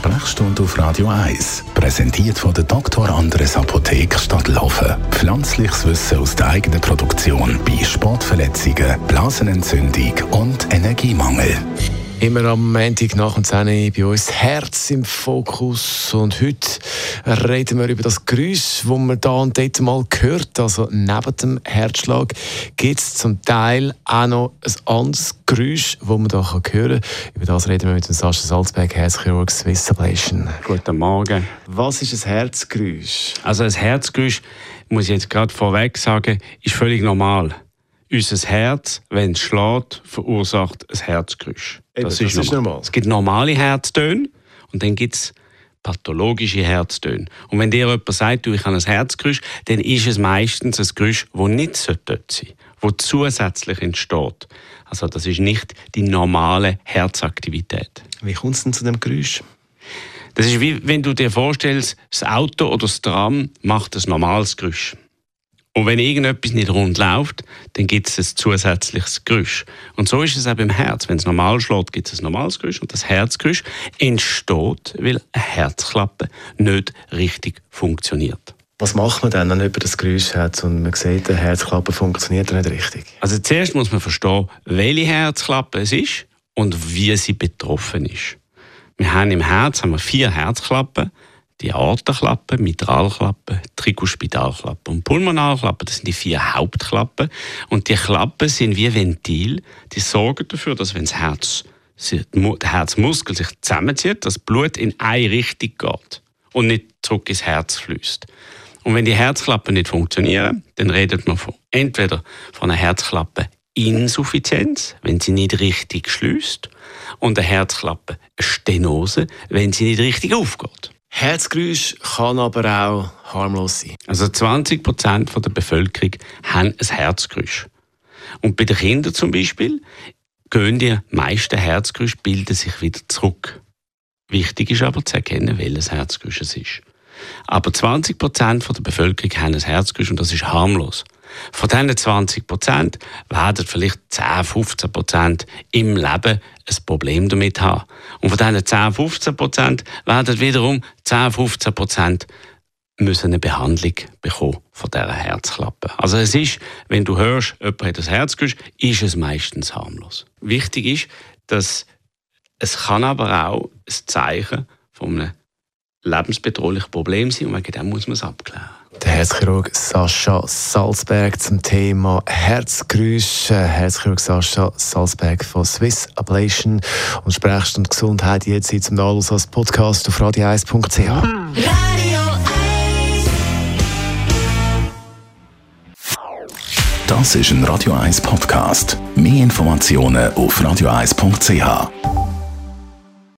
Sprechstunde auf Radio 1. Präsentiert von der Dr. Andres Apotheke Stadtlaufen. Pflanzliches Wissen aus der eigenen Produktion bei Sportverletzungen, Blasenentzündung und Energiemangel. Immer am Montag nach und 10 bei uns Herz im Fokus. Und heute reden wir über das Geräusch, das man da und dort mal hört. Also neben dem Herzschlag gibt es zum Teil auch noch ein anderes Geräusch, das man da hören kann. Über das reden wir mit dem Sascha Salzberg, Herzchirurg Swiss Ablation. Guten Morgen. Was ist ein Herzgeräusch? Also ein Herzgeräusch, muss ich jetzt gerade vorweg sagen, ist völlig normal. Unser Herz, wenn es schlägt, verursacht ein Herzgeräusch. Eben, das, das ist, normal. Es gibt normale Herztöne und dann gibt es pathologische Herztöne. Und wenn dir jemand sagt, du, ich habe ein Herzgeräusch, dann ist es meistens ein Geräusch, das nicht dort sein sollte, das zusätzlich entsteht. Also das ist nicht die normale Herzaktivität. Wie kommt es denn zu dem Geräusch? Das ist wie wenn du dir vorstellst, das Auto oder das Tram macht ein normales Geräusch. Und wenn irgendetwas nicht rund läuft, dann gibt es ein zusätzliches Geräusch. Und so ist es auch beim Herz. Wenn es normal schlägt, gibt es ein normales Geräusch. Und das Herzgeräusch entsteht, weil eine Herzklappe nicht richtig funktioniert. Was macht man dann, wenn jemand das Geräusch hat und man sieht, die Herzklappe funktioniert nicht richtig? Also zuerst muss man verstehen, welche Herzklappe es ist und wie sie betroffen ist. Wir haben im Herz haben wir vier Herzklappen die Aortenklappe, Mitralklappe, Trikospidalklappe und Pulmonalklappe. Das sind die vier Hauptklappen. Und die Klappen sind wie Ventil. Die sorgen dafür, dass wenn das Herz, der Herzmuskel sich zusammenzieht, das Blut in eine Richtung geht und nicht zurück ins Herz fließt. Und wenn die Herzklappen nicht funktionieren, dann redet man von, entweder von einer Herzklappeninsuffizienz, wenn sie nicht richtig schließt, und einer Herzklappenstenose, wenn sie nicht richtig aufgeht. Herzgeräusch kann aber auch harmlos sein. Also 20 Prozent der Bevölkerung haben ein Herzgeräusch. Und bei den Kindern zum Beispiel gehen die meisten Herzgeräusche bilden sich wieder zurück. Wichtig ist aber zu erkennen, welches Herzgeräusch es ist. Aber 20 Prozent der Bevölkerung haben ein Herzgeräusch und das ist harmlos. Von diesen 20 Prozent werden vielleicht 10, 15 Prozent im Leben ein Problem damit haben. Und von diesen 10, 15 Prozent werden wiederum 10, 15 Prozent müssen eine Behandlung bekommen von dieser Herzklappe. Also es ist, wenn du hörst, jemand hat ein Herzgeräusch, ist es meistens harmlos. Wichtig ist, dass es kann aber auch ein Zeichen von einem lebensbedrohlichen Problem sein und wegen dem muss man es abklären. Der Herzchirurg Sascha Salzberg zum Thema Herzgeräusche. Herzchirurg Sascha Salzberg von Swiss Ablation und Sprechstunde Gesundheit jetzt zum Nachlass als Podcast auf radio1.ch. Das ist ein Radio 1 Podcast. Mehr Informationen auf radio1.ch.